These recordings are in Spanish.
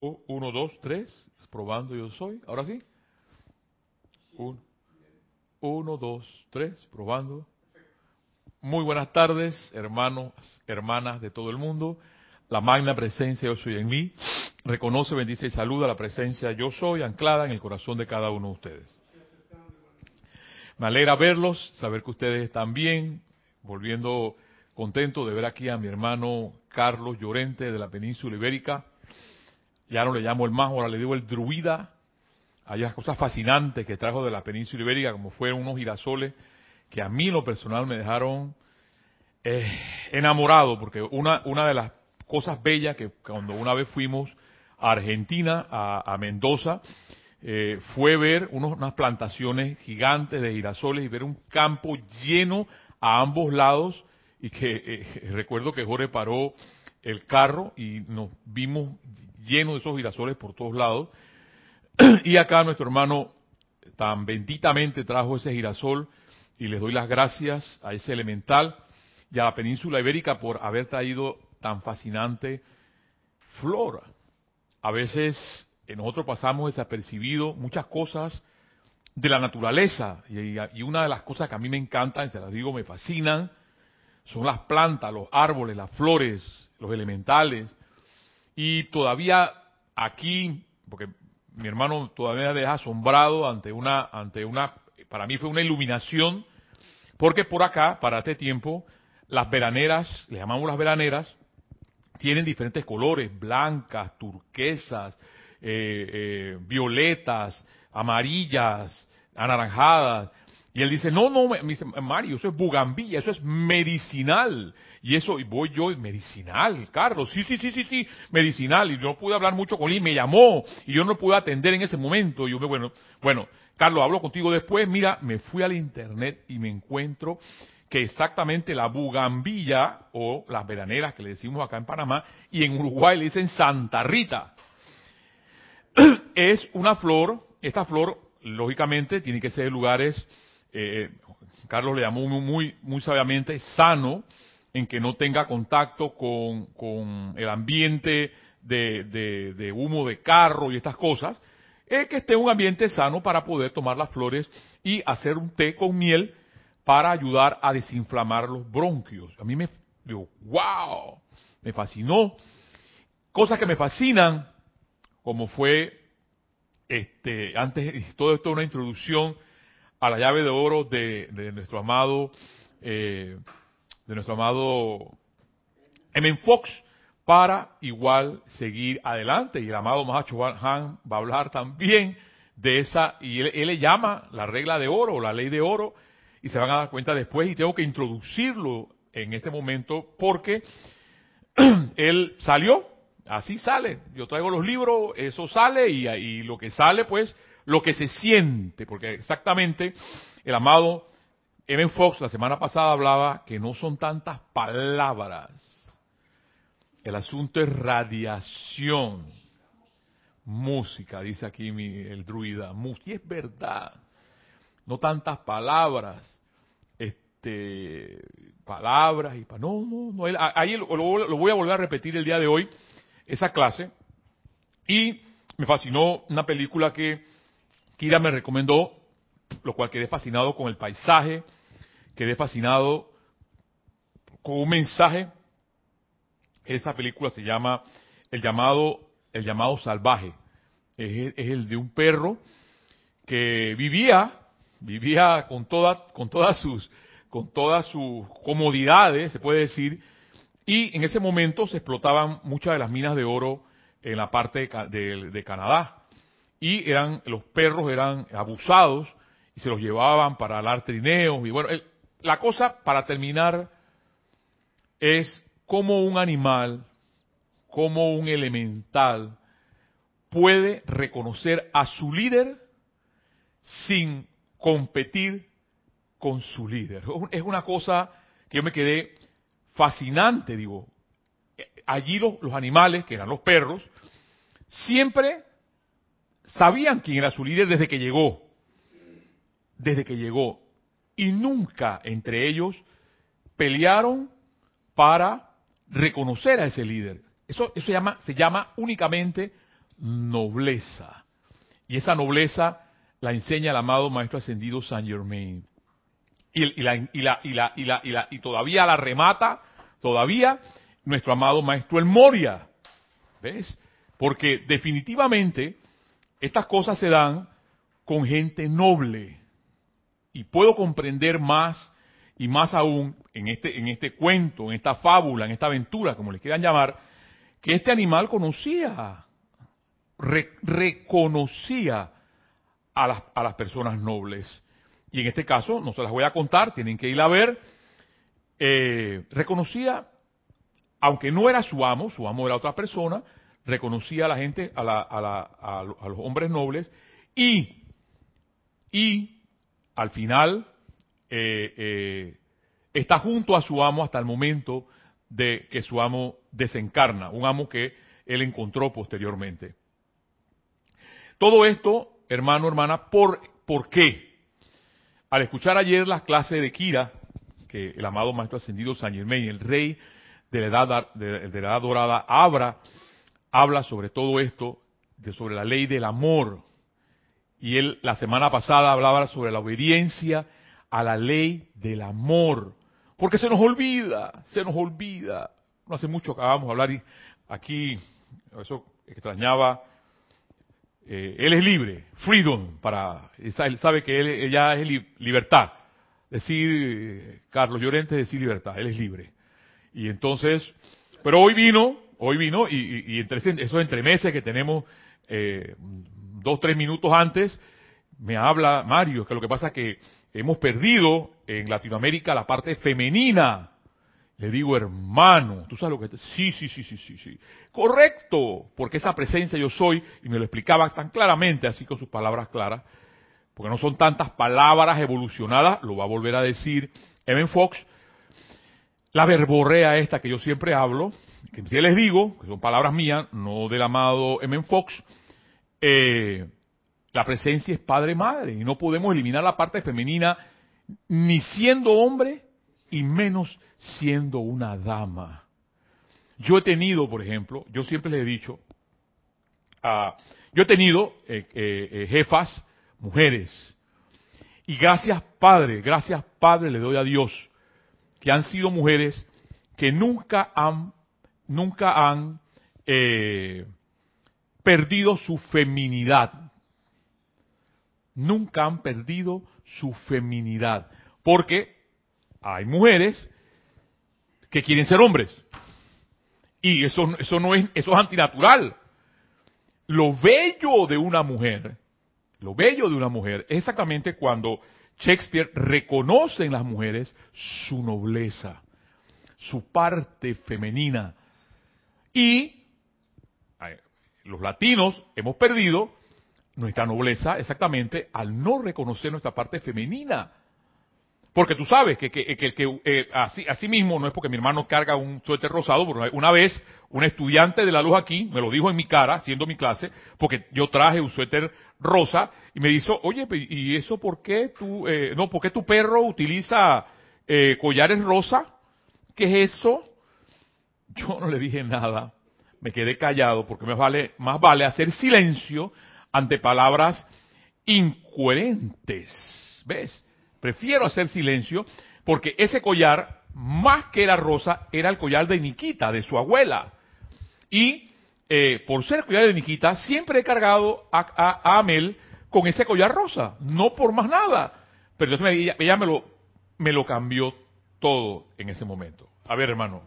Uno, dos, tres. Probando yo soy. Ahora sí. Uno, dos, tres. Probando. Muy buenas tardes, hermanos, hermanas de todo el mundo. La magna presencia yo soy en mí. Reconoce, bendice y saluda la presencia yo soy anclada en el corazón de cada uno de ustedes. Me alegra verlos, saber que ustedes están bien, volviendo contento de ver aquí a mi hermano Carlos Llorente de la península ibérica, ya no le llamo el más, ahora le digo el druida. Hay cosas fascinantes que trajo de la península ibérica, como fueron unos girasoles que a mí lo personal me dejaron eh, enamorado, porque una, una de las cosas bellas que cuando una vez fuimos a Argentina, a, Mendoza, eh, fue ver unas plantaciones gigantes de girasoles y ver un campo lleno a ambos lados y que eh, recuerdo que Jorge paró el carro y nos vimos lleno de esos girasoles por todos lados. y acá nuestro hermano tan benditamente trajo ese girasol y les doy las gracias a ese elemental y a la península ibérica por haber traído tan fascinante flora. A veces nosotros pasamos desapercibido muchas cosas de la naturaleza y, una de las cosas que a mí me encantan, y se las digo, me fascinan, son las plantas, los árboles, las flores, los elementales. Y todavía aquí, porque mi hermano todavía me deja asombrado ante una, ante una, para mí fue una iluminación, porque por acá, para este tiempo, las veraneras, le llamamos las veraneras, tienen diferentes colores, blancas, turquesas, eh, eh, violetas, amarillas, anaranjadas, y él dice, no, no, me dice, Mario, eso es bugambilla, eso es medicinal. Y eso, y voy yo, medicinal, Carlos, sí, sí, sí, sí, sí, medicinal. Y yo no pude hablar mucho con él, me llamó, y yo no pude atender en ese momento. Y yo, bueno, bueno, Carlos, hablo contigo después. Mira, me fui al internet y me encuentro que exactamente la bugambilla, o las veraneras que le decimos acá en Panamá, y en Uruguay le dicen Santa Rita, es una flor, esta flor, lógicamente, tiene que ser de lugares eh, Carlos le llamó muy, sabiamente, sano, en que no tenga contacto con, el ambiente de, humo de carro y estas cosas, es que esté un ambiente sano para poder tomar las flores y hacer un té con miel para ayudar a desinflamar los bronquios. A mí me digo, wow, me fascinó. Cosas que me fascinan, como fue este antes todo esto una introducción a la llave de oro de, nuestro amado eh, de nuestro amado M. Fox para igual seguir adelante y el amado Mahacho Han va a hablar también de esa y él, le llama la regla de oro la ley de oro y se van a dar cuenta después y tengo que introducirlo en este momento porque él salió así sale yo traigo los libros eso sale y, y lo que sale pues lo que se siente, porque exactamente el amado Evan Fox la semana pasada hablaba que no son tantas palabras. El asunto es radiación. Música, dice aquí el druida. Y es verdad. No tantas palabras. Este, palabras y no, no, no. Ahí lo, lo voy a volver a repetir el día de hoy, esa clase. Y me fascinó una película que Kira me recomendó, lo cual quedé fascinado con el paisaje, quedé fascinado con un mensaje. Esa película se llama El llamado, el llamado salvaje. Es, el de un perro que vivía, vivía con toda, con todas sus, con todas sus comodidades, se puede decir, y en ese momento se explotaban muchas de las minas de oro en la parte de Canadá y eran los perros eran abusados y se los llevaban para dar trineos y bueno, la cosa para terminar es cómo un animal, como un elemental puede reconocer a su líder sin competir con su líder. Es una cosa que yo me quedé fascinante, digo. Allí los, los animales, que eran los perros, siempre sabían quién era su líder desde que llegó. Desde que llegó. Y nunca entre ellos pelearon para reconocer a ese líder. Eso, eso llama, se llama únicamente nobleza. Y esa nobleza la enseña el amado Maestro Ascendido Saint Germain. Y, y todavía la remata, todavía, nuestro amado Maestro El Moria. ¿Ves? Porque definitivamente estas cosas se dan con gente noble. Y puedo comprender más y más aún en este, en este cuento, en esta fábula, en esta aventura, como le quieran llamar, que este animal conocía, reconocía a las, a las personas nobles. Y en este caso, no se las voy a contar, tienen que ir a ver, eh, reconocía, aunque no era su amo, su amo era otra persona, reconocía a la gente, a, la, a, la, a los hombres nobles, y, y al final eh, eh, está junto a su amo hasta el momento de que su amo desencarna, un amo que él encontró posteriormente. Todo esto, hermano, hermana, ¿por, ¿por qué? Al escuchar ayer las clases de Kira, que el amado Maestro Ascendido San Germain, el rey de la edad, de, la edad dorada, habla, habla sobre todo esto, de, sobre la ley del amor. Y él la semana pasada hablaba sobre la obediencia a la ley del amor. Porque se nos olvida, se nos olvida. No hace mucho acabamos de hablar aquí, eso extrañaba. Eh, él es libre, freedom, para, él sabe que él, ella es libertad. Decir, Carlos Llorente decir libertad, él es libre. Y entonces, pero hoy vino, hoy vino, y, entre esos entremeses que tenemos eh, dos, tres minutos antes, me habla Mario, que lo que pasa es que hemos perdido en Latinoamérica la parte femenina. Le digo, hermano, ¿tú sabes lo que Sí, sí, sí, sí, sí, sí. Correcto, porque esa presencia yo soy, y me lo explicaba tan claramente, así con sus palabras claras, porque no son tantas palabras evolucionadas, lo va a volver a decir Evan Fox, la verborrea esta que yo siempre hablo, que les digo, que son palabras mías, no del amado Evan Fox, eh, la presencia es padre-madre y no podemos eliminar la parte femenina ni siendo hombre y menos siendo una dama. Yo he tenido, por ejemplo, yo siempre les he dicho, uh, yo he tenido eh, eh, jefas, mujeres, y gracias Padre, gracias Padre le doy a Dios, que han sido mujeres que nunca han, nunca han eh, perdido su feminidad nunca han perdido su feminidad. Porque hay mujeres que quieren ser hombres. Y eso, eso no es, eso es antinatural. Lo bello de una mujer, lo bello de una mujer es exactamente cuando Shakespeare reconoce en las mujeres su nobleza, su parte femenina. Y los latinos hemos perdido nuestra nobleza exactamente al no reconocer nuestra parte femenina. Porque tú sabes que, que, que, eh, así, así, mismo, no es porque mi hermano carga un suéter rosado, pero una vez un estudiante de la luz aquí me lo dijo en mi cara, haciendo mi clase, porque yo traje un suéter rosa, y me dijo, oye, ¿y eso por qué tú, eh, no, por qué tu perro utiliza eh, collares rosa? ¿Qué es eso? Yo no le dije nada, me quedé callado, porque me vale, más vale hacer silencio ante palabras incoherentes. ¿Ves? Prefiero hacer silencio porque ese collar, más que era rosa, era el collar de Nikita, de su abuela. Y eh, por ser collar de Nikita, siempre he cargado a, Amel con ese collar rosa, no por más nada. Pero entonces ella, ella me, lo, me lo cambió todo en ese momento. A ver, hermano.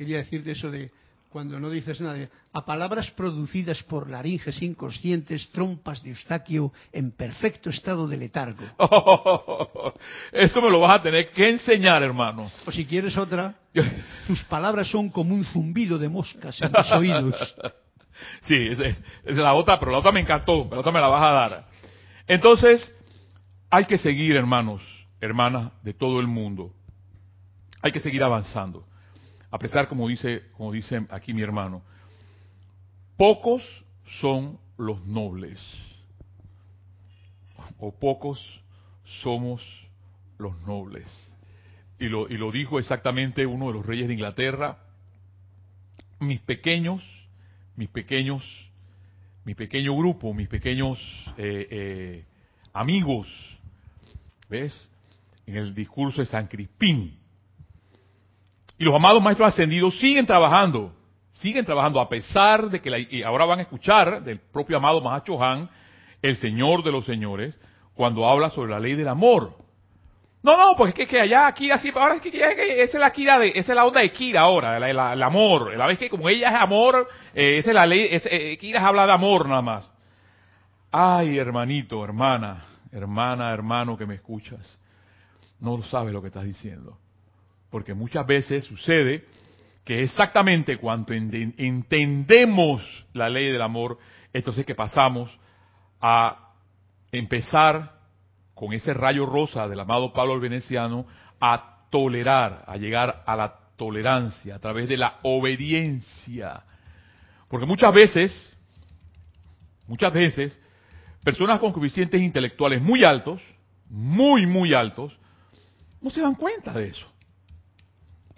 Quería decirte eso de cuando no dices nada, a palabras producidas por laringes inconscientes, trompas de Eustaquio en perfecto estado de letargo. eso me lo vas a tener que enseñar, hermano. O si quieres otra, tus palabras son como un zumbido de moscas en mis oídos. Sí, es, es la otra, pero la otra me encantó, la otra me la vas a dar. Entonces, hay que seguir, hermanos, hermanas de todo el mundo. Hay que seguir avanzando. A pesar, como dice, como dice aquí mi hermano, pocos son los nobles, o pocos somos los nobles. Y lo, y lo dijo exactamente uno de los reyes de Inglaterra, mis pequeños, mis pequeños mi pequeño grupo, mis pequeños eh, eh, amigos, ¿ves? En el discurso de San Crispín. Y los amados maestros ascendidos siguen trabajando, siguen trabajando a pesar de que la, ahora van a escuchar del propio amado Mahacho Han, el Señor de los Señores, cuando habla sobre la ley del amor. No, no, pues es que, que allá Kira sí, ahora es que, esa es la Kira de, es la onda de Kira ahora, el amor. La vez que como ella es amor, eh, es la ley, es, eh, Kira habla de amor nada más. Ay, hermanito, hermana, hermana, hermano que me escuchas, no sabes lo que estás diciendo. Porque muchas veces sucede que exactamente cuando entendemos la ley del amor, entonces que pasamos a empezar con ese rayo rosa del amado Pablo el Veneciano a tolerar, a llegar a la tolerancia a través de la obediencia. Porque muchas veces, muchas veces, personas con coeficientes intelectuales muy altos, muy, muy altos, no se dan cuenta de eso.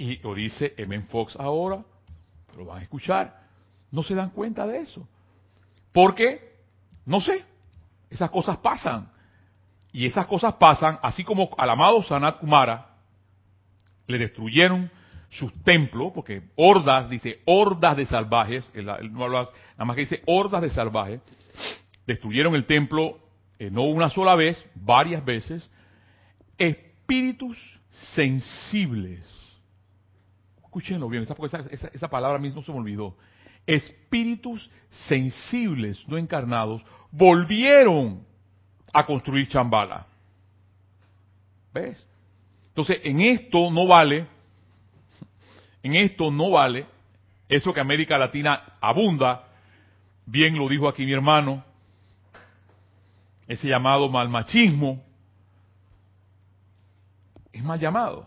Y lo dice M. Fox ahora, lo van a escuchar, no se dan cuenta de eso. Porque, no sé, esas cosas pasan. Y esas cosas pasan, así como al amado Sanat Kumara le destruyeron sus templos, porque hordas, dice, hordas de salvajes, nada más que dice hordas de salvajes, destruyeron el templo eh, no una sola vez, varias veces, espíritus sensibles. Escúchenlo bien, esa, palabra mismo se me olvidó. Espíritus sensibles, no encarnados, volvieron a construir chambala. ¿Ves? Entonces, en esto no vale, en esto no vale eso que América Latina abunda, bien lo dijo aquí mi hermano, ese llamado malmachismo, es mal llamado.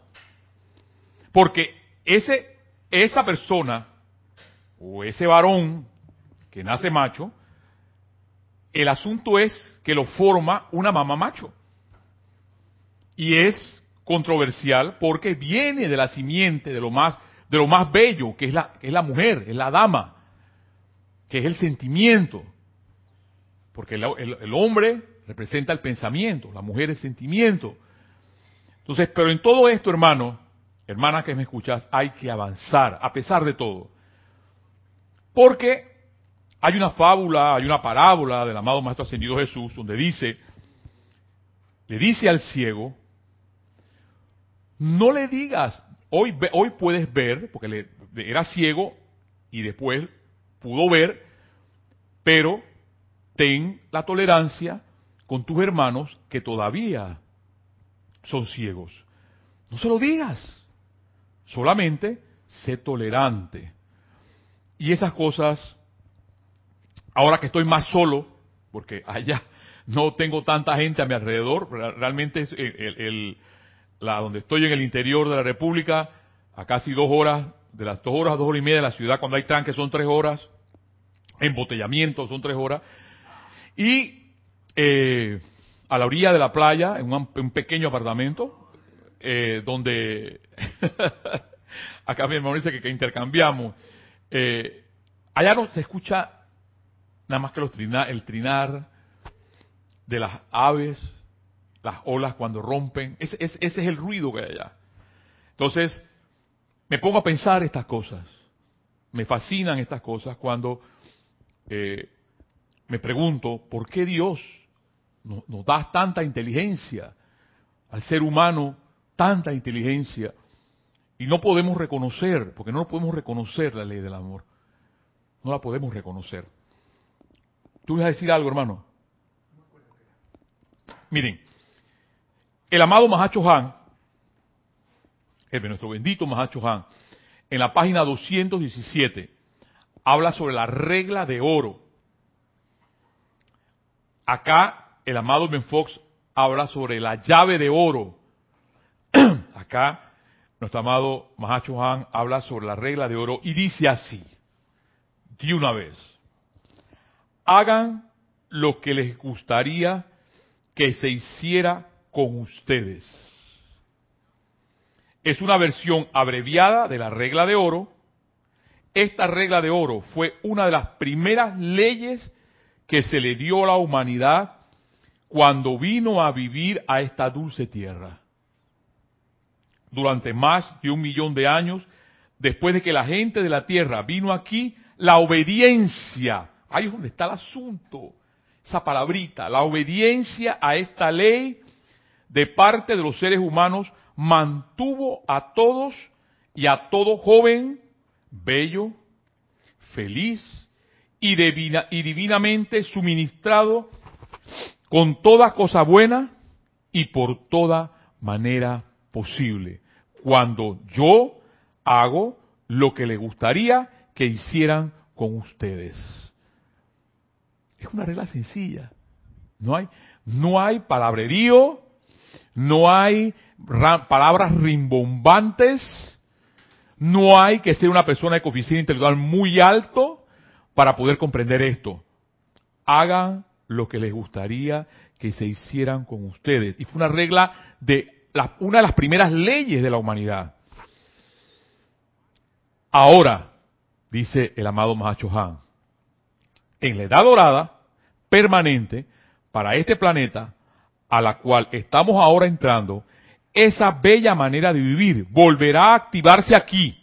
Porque ese, esa persona o ese varón que nace macho, el asunto es que lo forma una mamá macho. Y es controversial porque viene de la simiente de lo más de lo más bello, que es la que es la mujer, es la dama, que es el sentimiento. Porque el, hombre representa el pensamiento, la mujer el sentimiento. Entonces, pero en todo esto, hermano, hermana que me escuchas, hay que avanzar a pesar de todo. Porque hay una fábula, hay una parábola del amado Maestro Ascendido Jesús donde dice, le dice al ciego, no le digas, hoy, hoy puedes ver, porque le, era ciego y después pudo ver, pero ten la tolerancia con tus hermanos que todavía son ciegos. No se lo digas, solamente sé tolerante. Y esas cosas ahora que estoy más solo, porque allá no tengo tanta gente a mi alrededor, realmente es el, la, donde estoy en el interior de la República, a casi dos horas, de las dos horas dos horas y media de la ciudad, cuando hay tranques son tres horas, embotellamiento son tres horas, y eh, a la orilla de la playa, en un, pequeño apartamento, eh, donde, acá mi hermano dice que, intercambiamos, eh, allá no se escucha nada más que los el trinar de las aves, las olas cuando rompen, ese, ese, es el ruido que hay allá. Entonces, me pongo a pensar estas cosas, me fascinan estas cosas cuando eh, me pregunto, ¿por qué Dios nos da tanta inteligencia al ser humano, tanta inteligencia? Y no podemos reconocer, porque no podemos reconocer la ley del amor. No la podemos reconocer. ¿Tú vas a decir algo, hermano? Miren, el amado Mahacho Han, el nuestro bendito Mahacho Han, en la página 217, habla sobre la regla de oro. Acá, el amado Ben Fox habla sobre la llave de oro. Acá, nuestro amado Mahacho Han habla sobre la regla de oro y dice así, de una vez hagan lo que les gustaría que se hiciera con ustedes. Es una versión abreviada de la regla de oro. Esta regla de oro fue una de las primeras leyes que se le dio a la humanidad cuando vino a vivir a esta dulce tierra. Durante más de un millón de años, después de que la gente de la tierra vino aquí, la obediencia, ahí es donde está el asunto, esa palabrita, la obediencia a esta ley de parte de los seres humanos mantuvo a todos y a todo joven bello, feliz y, divina, y divinamente suministrado con toda cosa buena y por toda manera posible. Cuando yo hago lo que le gustaría que hicieran con ustedes. Es una regla sencilla. No hay, no hay palabrerío, no hay palabras rimbombantes, no hay que ser una persona de coeficiente intelectual muy alto para poder comprender esto. Hagan lo que les gustaría que se hicieran con ustedes. Y fue una regla de una de las primeras leyes de la humanidad. Ahora, dice el amado Mahacho Han, en la edad dorada, permanente, para este planeta, a la cual estamos ahora entrando, esa bella manera de vivir volverá a activarse aquí.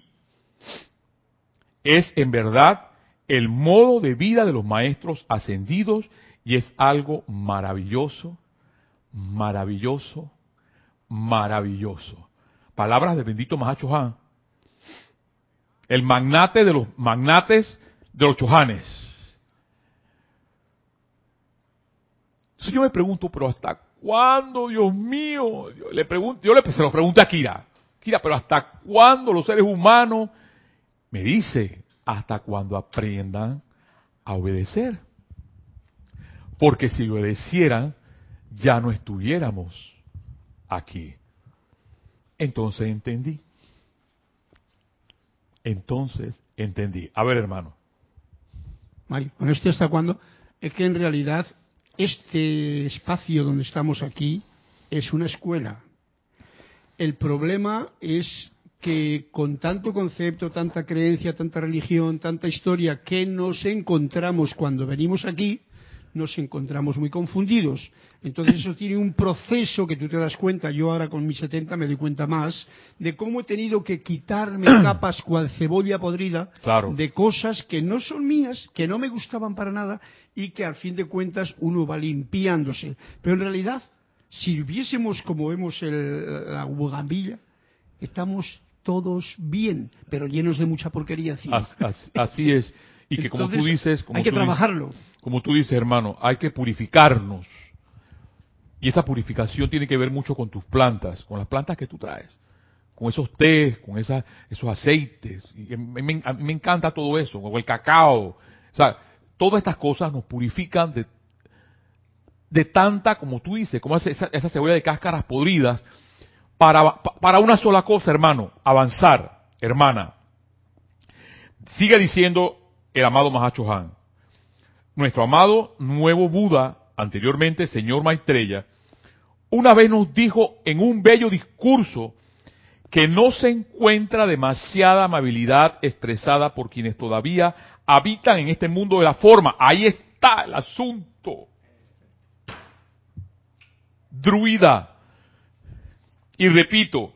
Es en verdad el modo de vida de los maestros ascendidos y es algo maravilloso, maravilloso, maravilloso. Palabras del bendito Mahacho Han. El magnate de los magnates de los chojanes. Entonces yo me pregunto, pero ¿hasta cuándo, Dios mío? Yo le pregunto, yo le, se lo pregunto a Kira. Kira, pero ¿hasta cuándo los seres humanos? Me dice, hasta cuando aprendan a obedecer. Porque si obedecieran, ya no estuviéramos aquí. Entonces entendí. Entonces entendí. A ver, hermano. Mario, ¿con esto hasta cuándo? Es que en realidad este espacio donde estamos aquí es una escuela. El problema es que con tanto concepto, tanta creencia, tanta religión, tanta historia que nos encontramos cuando venimos aquí, nos encontramos muy confundidos. Entonces eso tiene un proceso que tú te das cuenta, yo ahora con mis 70 me doy cuenta más, de cómo he tenido que quitarme capas cual cebolla podrida de cosas que no son mías, que no me gustaban para nada y que al fin de cuentas uno va limpiándose. Pero en realidad, si viésemos como vemos el, la bugambilla, estamos todos bien, pero llenos de mucha porquería. Así, es. Y que como tú dices... hay que trabajarlo como tú dices, hermano, hay que purificarnos. Y esa purificación tiene que ver mucho con tus plantas, con las plantas que tú traes, con esos tés, con esos aceites. Me, me, encanta todo eso, con el cacao. O sea, todas estas cosas nos purifican de, de tanta, como tú dices, como esa, esa cebolla de cáscaras podridas, para, para una sola cosa, hermano, avanzar, hermana. Sigue diciendo el amado Mahacho Han nuestro amado nuevo Buda, anteriormente señor Maitreya, una vez nos dijo en un bello discurso que no se encuentra demasiada amabilidad expresada por quienes todavía habitan en este mundo de la forma. Ahí está el asunto. Druida. Y repito,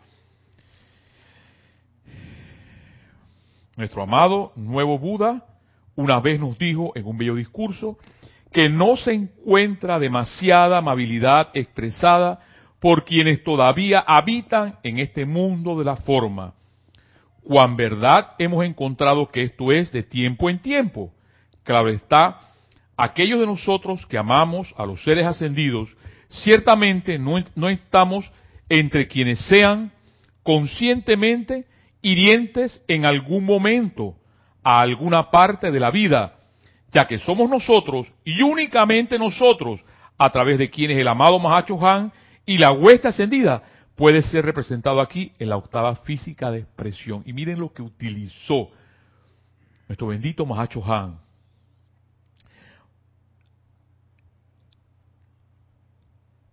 nuestro amado nuevo Buda una vez nos dijo en un bello discurso que no se encuentra demasiada amabilidad expresada por quienes todavía habitan en este mundo de la forma. Cuán verdad hemos encontrado que esto es de tiempo en tiempo. Claro está, aquellos de nosotros que amamos a los seres ascendidos, ciertamente no, no estamos entre quienes sean conscientemente hirientes en algún momento, a alguna parte de la vida, ya que somos nosotros y únicamente nosotros, a través de quienes el amado Mahacho Han y la huesta ascendida puede ser representado aquí en la octava física de expresión. Y miren lo que utilizó nuestro bendito Mahacho Han.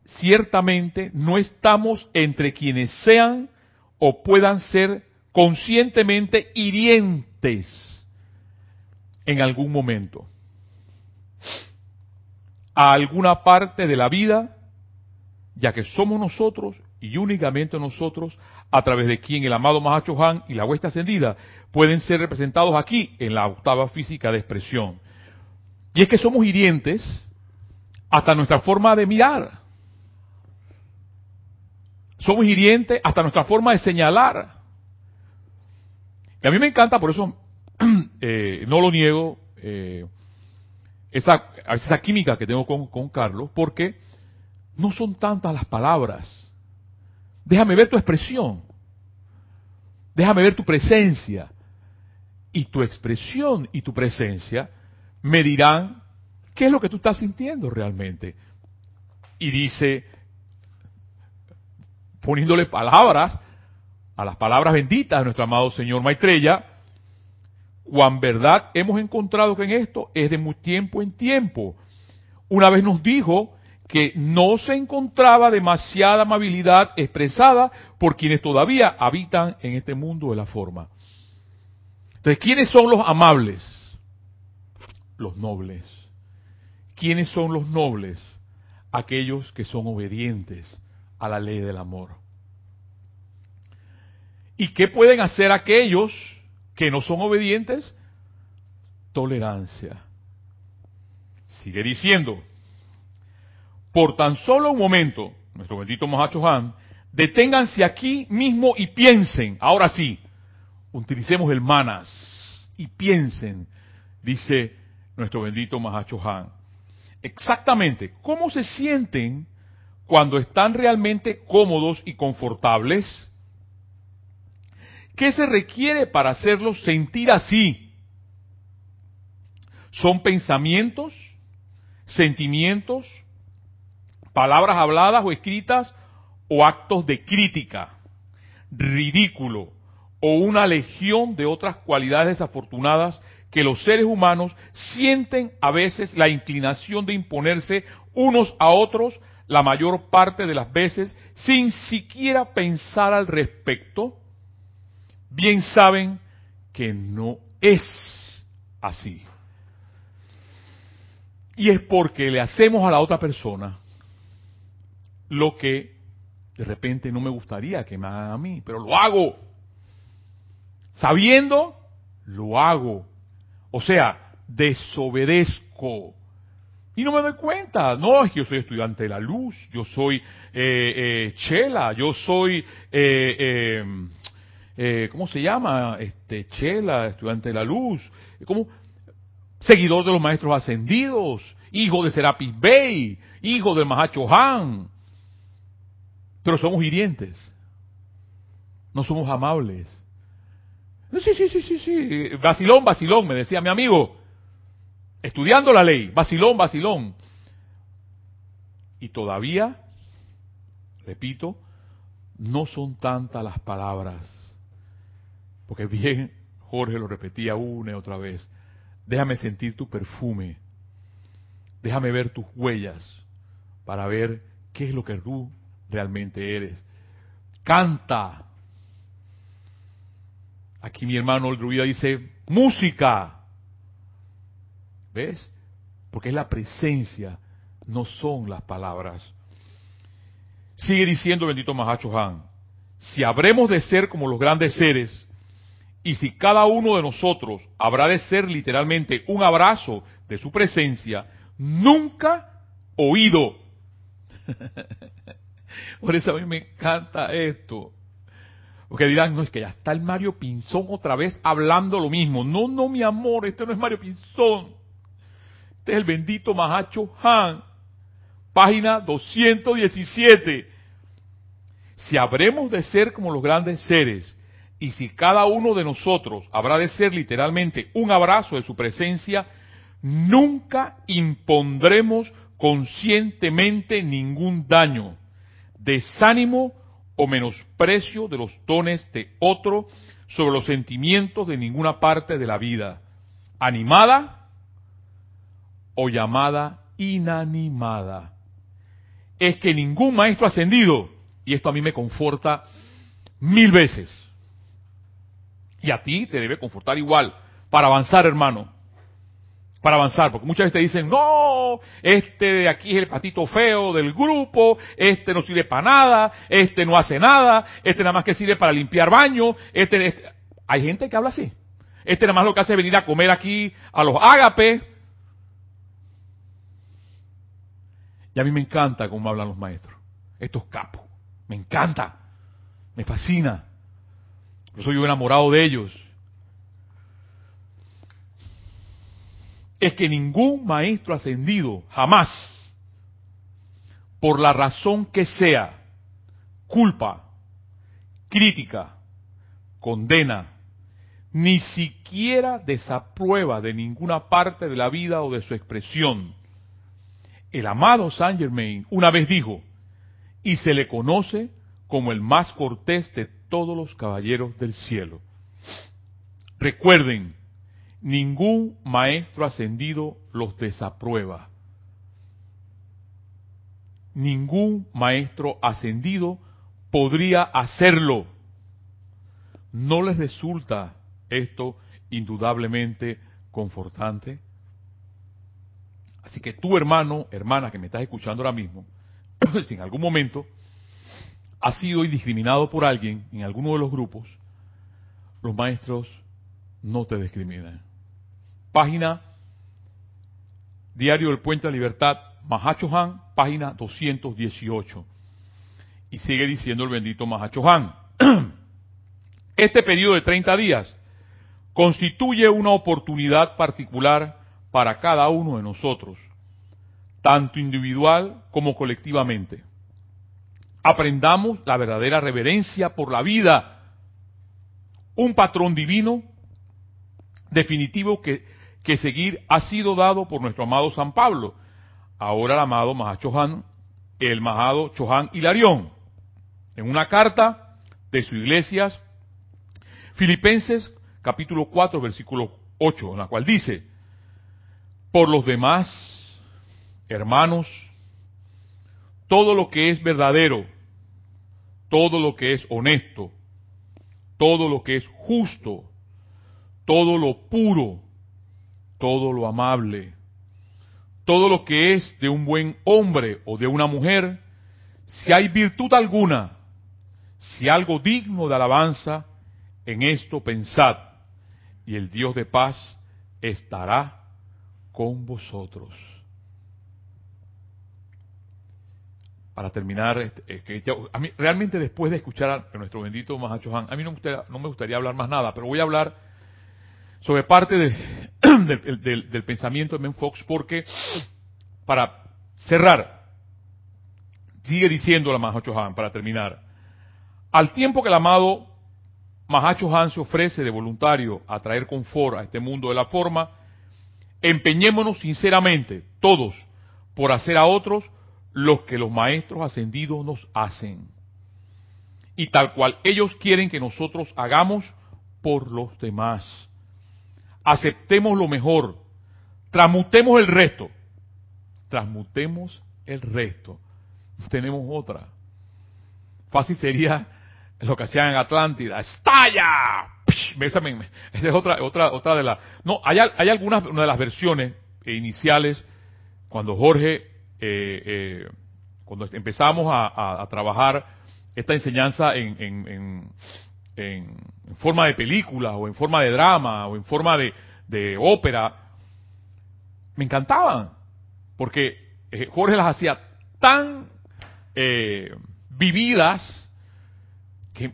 Ciertamente no estamos entre quienes sean o puedan ser conscientemente hirientes en algún momento. a alguna parte de la vida, ya que somos nosotros y únicamente nosotros, a través de quien el amado Mahacho Han y la huesta ascendida pueden ser representados aquí en la octava física de expresión. Y es que somos hirientes hasta nuestra forma de mirar. Somos hirientes hasta nuestra forma de señalar. Y a mí me encanta, por eso eh, no lo niego, eh, esa, esa química que tengo con, Carlos, porque no son tantas las palabras. Déjame ver tu expresión. Déjame ver tu presencia. Y tu expresión y tu presencia me dirán qué es lo que tú estás sintiendo realmente. Y dice, poniéndole palabras a las palabras benditas de nuestro amado Señor Maitreya, cuán verdad hemos encontrado que en esto es de muy tiempo en tiempo. Una vez nos dijo que no se encontraba demasiada amabilidad expresada por quienes todavía habitan en este mundo de la forma. Entonces, ¿quiénes son los amables? Los nobles. ¿Quiénes son los nobles? Aquellos que son obedientes a la ley del amor. ¿Y qué pueden hacer aquellos que no son obedientes? Tolerancia. Sigue diciendo, por tan solo un momento, nuestro bendito Mahacho Han, deténganse aquí mismo y piensen, ahora sí, utilicemos el manas y piensen, dice nuestro bendito Mahacho Han. Exactamente, ¿cómo se sienten cuando están realmente cómodos y confortables? ¿Qué se requiere para hacerlos sentir así? ¿Son pensamientos, sentimientos, palabras habladas o escritas o actos de crítica, ridículo o una legión de otras cualidades desafortunadas que los seres humanos sienten a veces la inclinación de imponerse unos a otros la mayor parte de las veces sin siquiera pensar al respecto, bien saben que no es así. Y es porque le hacemos a la otra persona lo que de repente no me gustaría que me hagan a mí, pero lo hago. Sabiendo, lo hago. O sea, desobedezco. Y no me doy cuenta. No, es que yo soy estudiante de la luz, yo soy eh, eh, Chela, yo soy, eh, eh, ¿cómo se llama? Este, Chela, estudiante de la luz. como Seguidor de los maestros ascendidos, hijo de Serapis Bey, hijo de Mahacho Han. Pero somos hirientes. No somos amables. Sí, sí, sí, sí, sí. Vacilón, vacilón, me decía mi amigo. Estudiando la ley. Vacilón, vacilón. Y todavía, repito, no son tantas las palabras. Porque bien, Jorge lo repetía una y otra vez. Déjame sentir tu perfume. Déjame ver tus huellas para ver qué es lo que tú realmente eres. Canta. Aquí mi hermano el druida dice, música. ¿Ves? Porque es la presencia, no son las palabras. Sigue diciendo bendito Mahacho Han, si habremos de ser como los grandes seres, y si cada uno de nosotros habrá de ser literalmente un abrazo de su presencia, nunca oído. Por eso a mí me encanta esto. Porque dirán, no, es que ya está el Mario Pinzón otra vez hablando lo mismo. No, no, mi amor, este no es Mario Pinzón. Este es el bendito Mahacho Han. Página 217. Si habremos de ser como los grandes seres, y si cada uno de nosotros habrá de ser literalmente un abrazo de su presencia, nunca impondremos conscientemente ningún daño desánimo o menosprecio de los dones de otro sobre los sentimientos de ninguna parte de la vida, animada o llamada inanimada. Es que ningún maestro ascendido, y esto a mí me conforta mil veces, y a ti te debe confortar igual, para avanzar hermano, para avanzar, porque muchas veces te dicen, no, este de aquí es el patito feo del grupo, este no sirve para nada, este no hace nada, este nada más que sirve para limpiar baño, este, este... hay gente que habla así. Este nada más lo que hace es venir a comer aquí a los ágapes. Y a mí me encanta cómo hablan los maestros, estos capos, me encanta, me fascina. Yo soy enamorado de ellos. es que ningún maestro ascendido jamás, por la razón que sea, culpa, crítica, condena, ni siquiera desaprueba de ninguna parte de la vida o de su expresión. El amado Saint Germain una vez dijo, y se le conoce como el más cortés de todos los caballeros del cielo. Recuerden, ningún maestro ascendido los desaprueba. Ningún maestro ascendido podría hacerlo. ¿No les resulta esto indudablemente confortante? Así que tu hermano, hermana que me estás escuchando ahora mismo, si en algún momento has sido indiscriminado por alguien en alguno de los grupos, los maestros no te discriminan página Diario del Puente de Libertad, Mahacho Han, página 218. Y sigue diciendo el bendito Mahacho Han. Este periodo de 30 días constituye una oportunidad particular para cada uno de nosotros, tanto individual como colectivamente. Aprendamos la verdadera reverencia por la vida, un patrón divino definitivo que seguir ha sido dado por nuestro amado San Pablo, ahora el amado Mahachohan, el Mahado Chohan Hilarión, en una carta de su iglesia, Filipenses capítulo 4, versículo 8, en la cual dice, por los demás, hermanos, todo lo que es verdadero, todo lo que es honesto, todo lo que es justo, todo lo puro, todo lo amable, todo lo que es de un buen hombre o de una mujer, si hay virtud alguna, si algo digno de alabanza, en esto pensad, y el Dios de paz estará con vosotros. Para terminar, este, a mí, realmente después de escuchar a nuestro bendito Mahacho Han, a mí no me gustaría hablar más nada, pero voy a hablar sobre parte del, pensamiento de Ben Fox porque, para cerrar, sigue diciendo la Mahacho Han, para terminar, al tiempo que el amado Mahacho Han se ofrece de voluntario a traer confort a este mundo de la forma, empeñémonos sinceramente, todos, por hacer a otros lo que los maestros ascendidos nos hacen. Y tal cual ellos quieren que nosotros hagamos por los demás aceptemos lo mejor, transmutemos el resto, transmutemos el resto. Tenemos otra. Fácil sería lo que hacían en Atlántida, estalla. Esa, es otra, otra, otra de las. No, hay, hay algunas una de las versiones iniciales cuando Jorge, eh, eh, cuando empezamos a, trabajar esta enseñanza en, forma de película o en forma de drama o en forma de, ópera, me encantaban, porque eh, Jorge las hacía tan vividas que,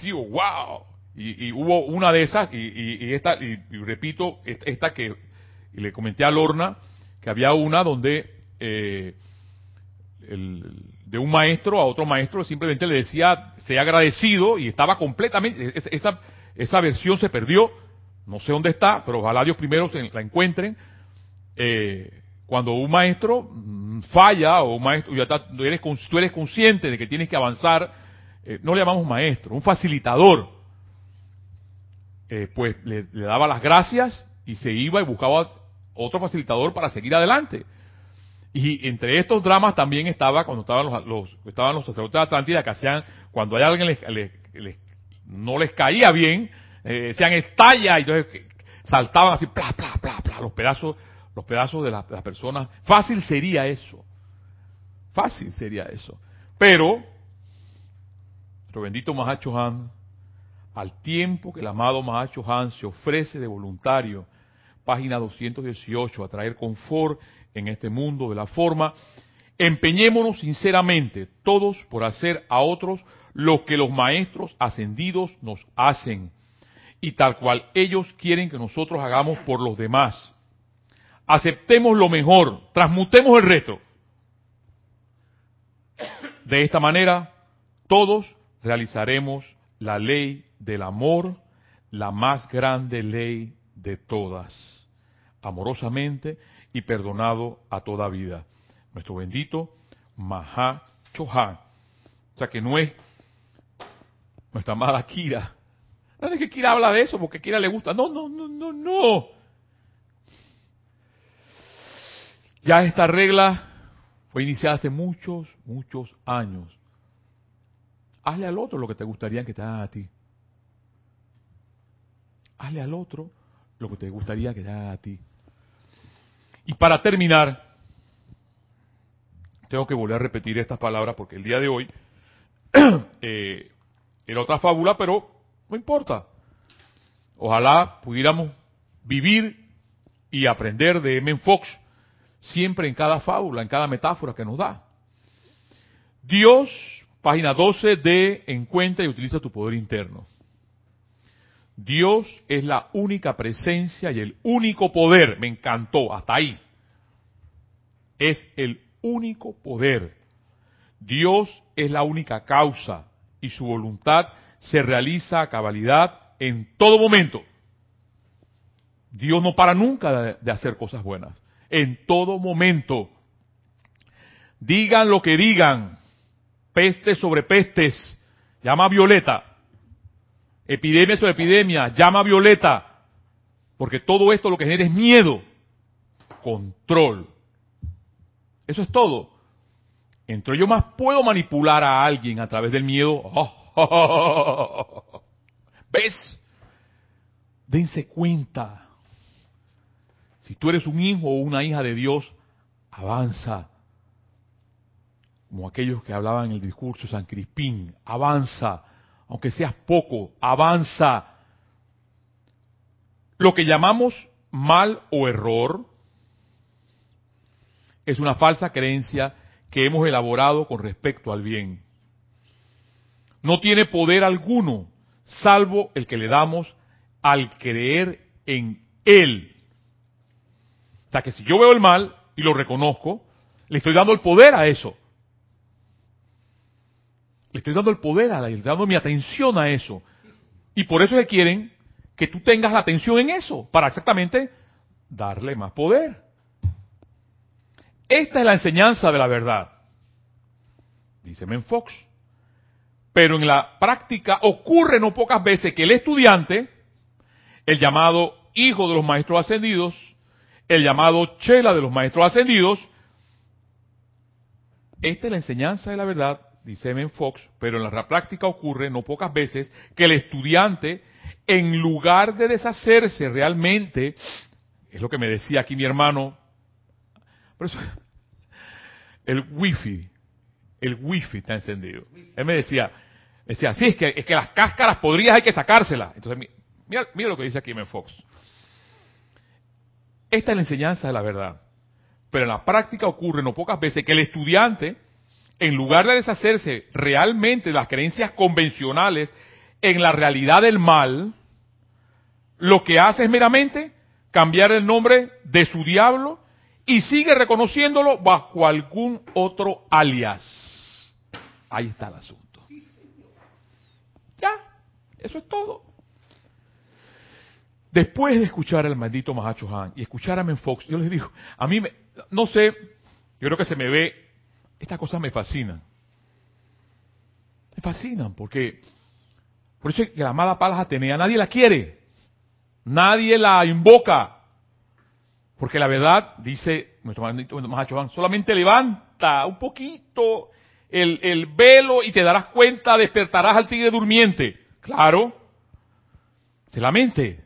digo, wow, y, hubo una de esas, y, esta, y, repito, esta que le comenté a Lorna, que había una donde eh, de un maestro a otro maestro simplemente le decía, sea agradecido y estaba completamente, esa, esa versión se perdió, no sé dónde está, pero ojalá Dios primero la encuentren. Eh, cuando un maestro mm, falla o un maestro, ya tú, eres, tú eres consciente de que tienes que avanzar, eh, no le llamamos maestro, un facilitador. Pues le, daba las gracias y se iba y buscaba otro facilitador para seguir adelante. Y entre estos dramas también estaba cuando estaban los, estaban los sacerdotes de Atlántida que hacían, cuando hay alguien les, no les caía bien, eh, decían estalla, y entonces saltaban así, pla, pla, pla, los pedazos los pedazos de, las personas. Fácil sería eso. Fácil sería eso. Pero, nuestro bendito Mahacho Han, al tiempo que el amado Mahacho Han se ofrece de voluntario, página 218, a traer confort en este mundo de la forma, empeñémonos sinceramente todos por hacer a otros lo que los maestros ascendidos nos hacen y tal cual ellos quieren que nosotros hagamos por los demás. Aceptemos lo mejor, transmutemos el resto. De esta manera, todos realizaremos la ley del amor, la más grande ley de todas, amorosamente y perdonado a toda vida. Nuestro bendito Maha Chohan. O sea que no es nuestra amada Kira. No es que Kira habla de eso porque Kira le gusta. No, no, no, no, no. Ya esta regla fue iniciada hace muchos, muchos años. Hazle al otro lo que te gustaría que te haga a ti. Hazle al otro lo que te gustaría que te haga a ti. Y para terminar, tengo que volver a repetir estas palabras porque el día de hoy eh, era otra fábula, pero no importa. Ojalá pudiéramos vivir y aprender de M. Fox siempre en cada fábula, en cada metáfora que nos da. Dios, página 12 de Encuentra y utiliza tu poder interno. Dios es la única presencia y el único poder. Me encantó, hasta ahí. Es el único poder. Dios es la única causa y su voluntad se realiza a cabalidad en todo momento. Dios no para nunca de, hacer cosas buenas. En todo momento. Digan lo que digan. Pestes sobre pestes. Llama Violeta epidemia sobre epidemia, llama violeta, porque todo esto lo que genera es miedo, control. Eso es todo. Entre yo más puedo manipular a alguien a través del miedo. ¿Ves? Dense cuenta. Si tú eres un hijo o una hija de Dios, avanza. Como aquellos que hablaban en el discurso de San Crispín, avanza aunque seas poco, avanza. Lo que llamamos mal o error es una falsa creencia que hemos elaborado con respecto al bien. No tiene poder alguno, salvo el que le damos al creer en él. O sea que si yo veo el mal y lo reconozco, le estoy dando el poder a eso. Le estoy dando el poder a la, le estoy dando mi atención a eso. Y por eso que quieren que tú tengas la atención en eso, para exactamente darle más poder. Esta es la enseñanza de la verdad, dice Fox. Pero en la práctica ocurre no pocas veces que el estudiante, el llamado hijo de los maestros ascendidos, el llamado chela de los maestros ascendidos, esta es la enseñanza de la verdad, dice Men Fox, pero en la práctica ocurre no pocas veces que el estudiante, en lugar de deshacerse realmente, es lo que me decía aquí mi hermano, por eso, el wifi, el wifi está encendido. Él me decía, decía, sí, es que, es que las cáscaras podrías hay que sacárselas. Entonces, mira, mira lo que dice aquí Men Fox. Esta es la enseñanza de la verdad. Pero en la práctica ocurre no pocas veces que el estudiante, en lugar de deshacerse realmente de las creencias convencionales en la realidad del mal, lo que hace es meramente cambiar el nombre de su diablo y sigue reconociéndolo bajo algún otro alias. Ahí está el asunto. Ya, eso es todo. Después de escuchar al maldito Mahacho Han y escuchar a Fox, yo les digo, a mí, me, no sé, yo creo que se me ve estas cosas me fascinan. Me fascinan porque, por eso es que la amada Palas Atenea nadie la quiere. Nadie la invoca. Porque la verdad, dice nuestro Mahacho solamente levanta un poquito el, el velo y te darás cuenta, despertarás al tigre durmiente. Claro, se la mente,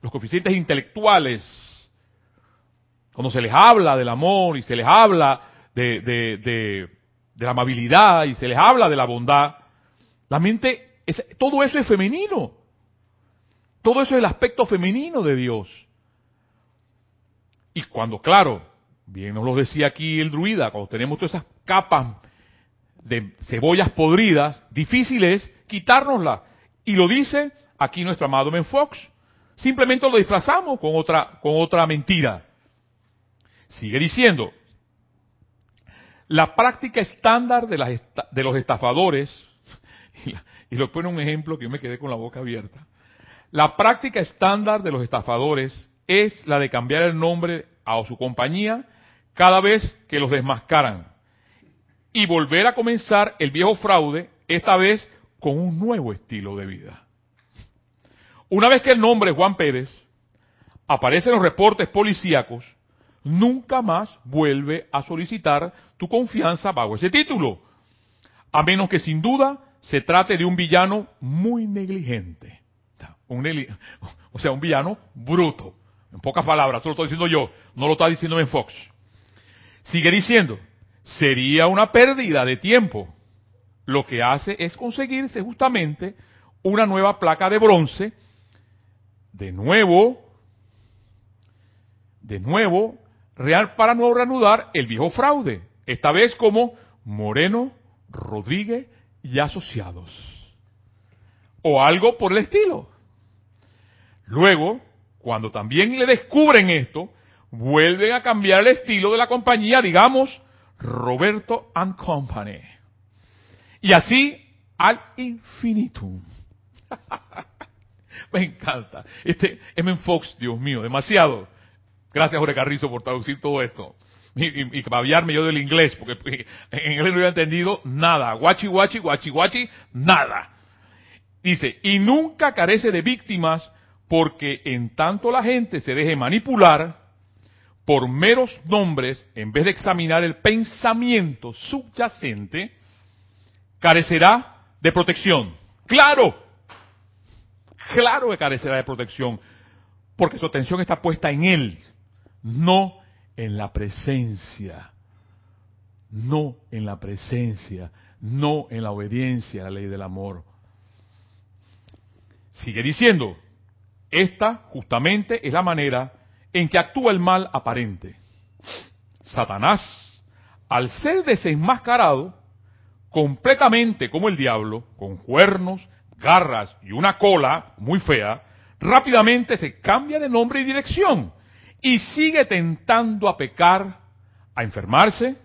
los coeficientes intelectuales, cuando se les habla del amor y se les habla de, de, de, la amabilidad y se les habla de la bondad, la mente, es, todo eso es femenino. Todo eso es el aspecto femenino de Dios. Y cuando, claro, bien nos lo decía aquí el druida, cuando tenemos todas esas capas de cebollas podridas, difícil es quitárnoslas. Y lo dice aquí nuestro amado Ben Fox. Simplemente lo disfrazamos con otra, con otra mentira. Sigue diciendo, la práctica estándar de, los estafadores, y, lo pone un ejemplo que yo me quedé con la boca abierta, la práctica estándar de los estafadores es la de cambiar el nombre a su compañía cada vez que los desmascaran y volver a comenzar el viejo fraude, esta vez con un nuevo estilo de vida. Una vez que el nombre Juan Pérez aparece en los reportes policíacos, nunca más vuelve a solicitar tu confianza bajo ese título, a menos que sin duda se trate de un villano muy negligente. o sea, un villano bruto. En pocas palabras, eso lo estoy diciendo yo, no lo está diciendo en Fox. Sigue diciendo, sería una pérdida de tiempo. Lo que hace es conseguirse justamente una nueva placa de bronce, de nuevo, de nuevo, real para no reanudar el viejo fraude, esta vez como Moreno, Rodríguez y asociados. O algo por el estilo. Luego, cuando también le descubren esto, vuelven a cambiar el estilo de la compañía, digamos, Roberto and Company. Y así al infinitum. Me encanta. Este M. Fox, Dios mío, demasiado. Gracias, Jorge Carrizo, por traducir todo esto. Y, y, babiarme yo del inglés, porque en inglés no había entendido nada. Guachi, guachi, guachi, guachi, nada. Dice, y nunca carece de víctimas porque en tanto la gente se deje manipular por meros nombres, en vez de examinar el pensamiento subyacente, carecerá de protección. Claro, claro que carecerá de protección, porque su atención está puesta en Él, no en la presencia, no en la presencia, no en la obediencia a la ley del amor. Sigue diciendo, esta justamente es la manera en que actúa el mal aparente. Satanás, al ser desenmascarado, completamente como el diablo, con cuernos, garras y una cola muy fea, rápidamente se cambia de nombre y dirección y sigue tentando a pecar, a enfermarse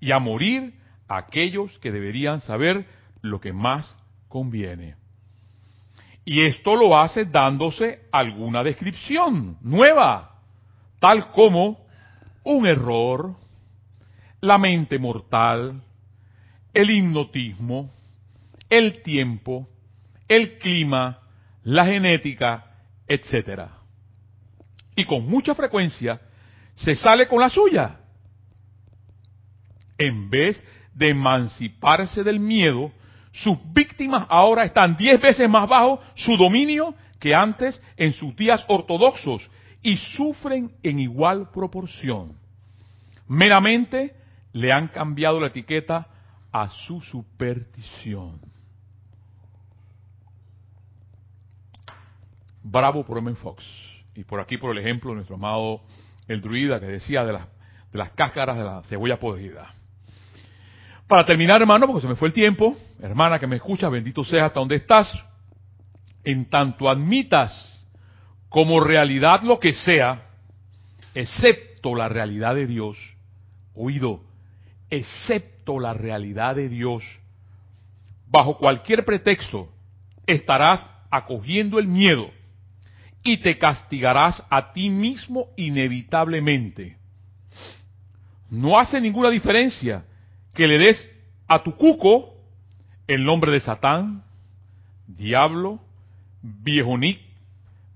y a morir a aquellos que deberían saber lo que más conviene. Y esto lo hace dándose alguna descripción nueva, tal como un error, la mente mortal, el hipnotismo, el tiempo, el clima, la genética, etcétera. Y con mucha frecuencia se sale con la suya. En vez de emanciparse del miedo, sus víctimas ahora están diez veces más bajo su dominio que antes en sus días ortodoxos y sufren en igual proporción. Meramente le han cambiado la etiqueta a su superstición. Bravo por. Fox. Y por aquí, por el ejemplo nuestro amado el druida que decía de las, de las cáscaras de la cebolla podrida. Para terminar, hermano, porque se me fue el tiempo, hermana que me escucha, bendito seas hasta donde estás, en tanto admitas como realidad lo que sea, excepto la realidad de Dios, oído, excepto la realidad de Dios, bajo cualquier pretexto, estarás acogiendo el miedo y te castigarás a ti mismo inevitablemente. No hace ninguna diferencia que le des a tu cuco el nombre de Satán, Diablo, Viejonic,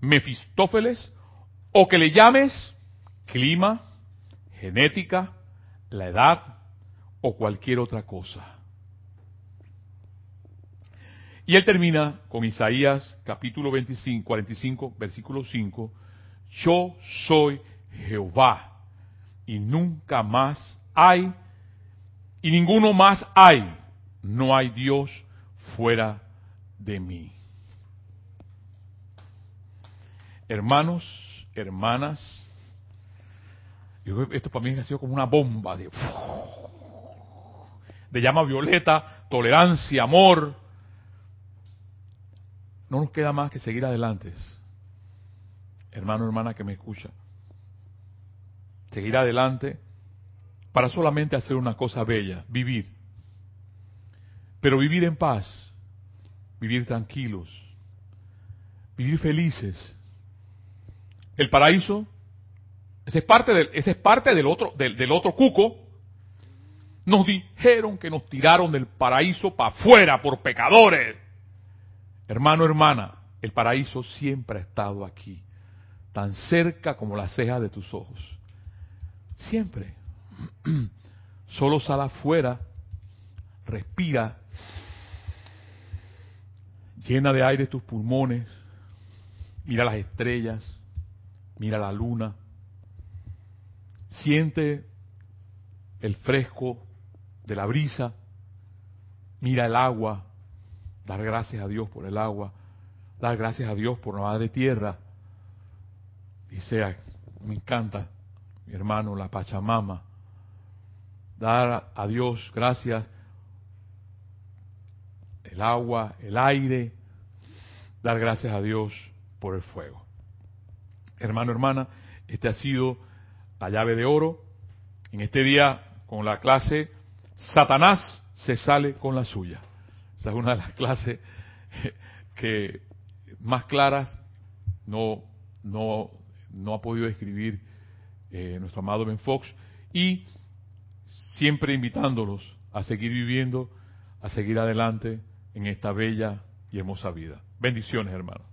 Mefistófeles, o que le llames clima, genética, la edad o cualquier otra cosa. Y él termina con Isaías capítulo 25, 45, versículo 5, yo soy Jehová, y nunca más hay, y ninguno más hay. No hay Dios fuera de mí. Hermanos, hermanas, esto para mí ha sido como una bomba de, de llama violeta, tolerancia, amor. No nos queda más que seguir adelante. Hermano, hermana que me escucha. Seguir adelante para solamente hacer una cosa bella, vivir. Pero vivir en paz, vivir tranquilos, vivir felices. El paraíso, ese es parte del, ese es parte del otro, del, otro cuco. Nos dijeron que nos tiraron del paraíso para afuera por pecadores. Hermano, hermana, el paraíso siempre ha estado aquí, tan cerca como la ceja de tus ojos. Siempre. Solo sal afuera, respira, llena de aire tus pulmones, mira las estrellas, mira la luna, siente el fresco de la brisa, mira el agua, dar gracias a Dios por el agua, dar gracias a Dios por la madre tierra. Dice, me encanta, mi hermano, la Pachamama, dar a Dios gracias el agua, el aire, dar gracias a Dios por el fuego. Hermano, hermana, este ha sido la llave de oro. En este día, con la clase, Satanás se sale con la suya. Esa es una de las clases que más claras no, no, no ha podido escribir eh, nuestro amado Ben Fox. Y siempre invitándolos a seguir viviendo, a seguir adelante en esta bella y hermosa vida. Bendiciones, hermanos.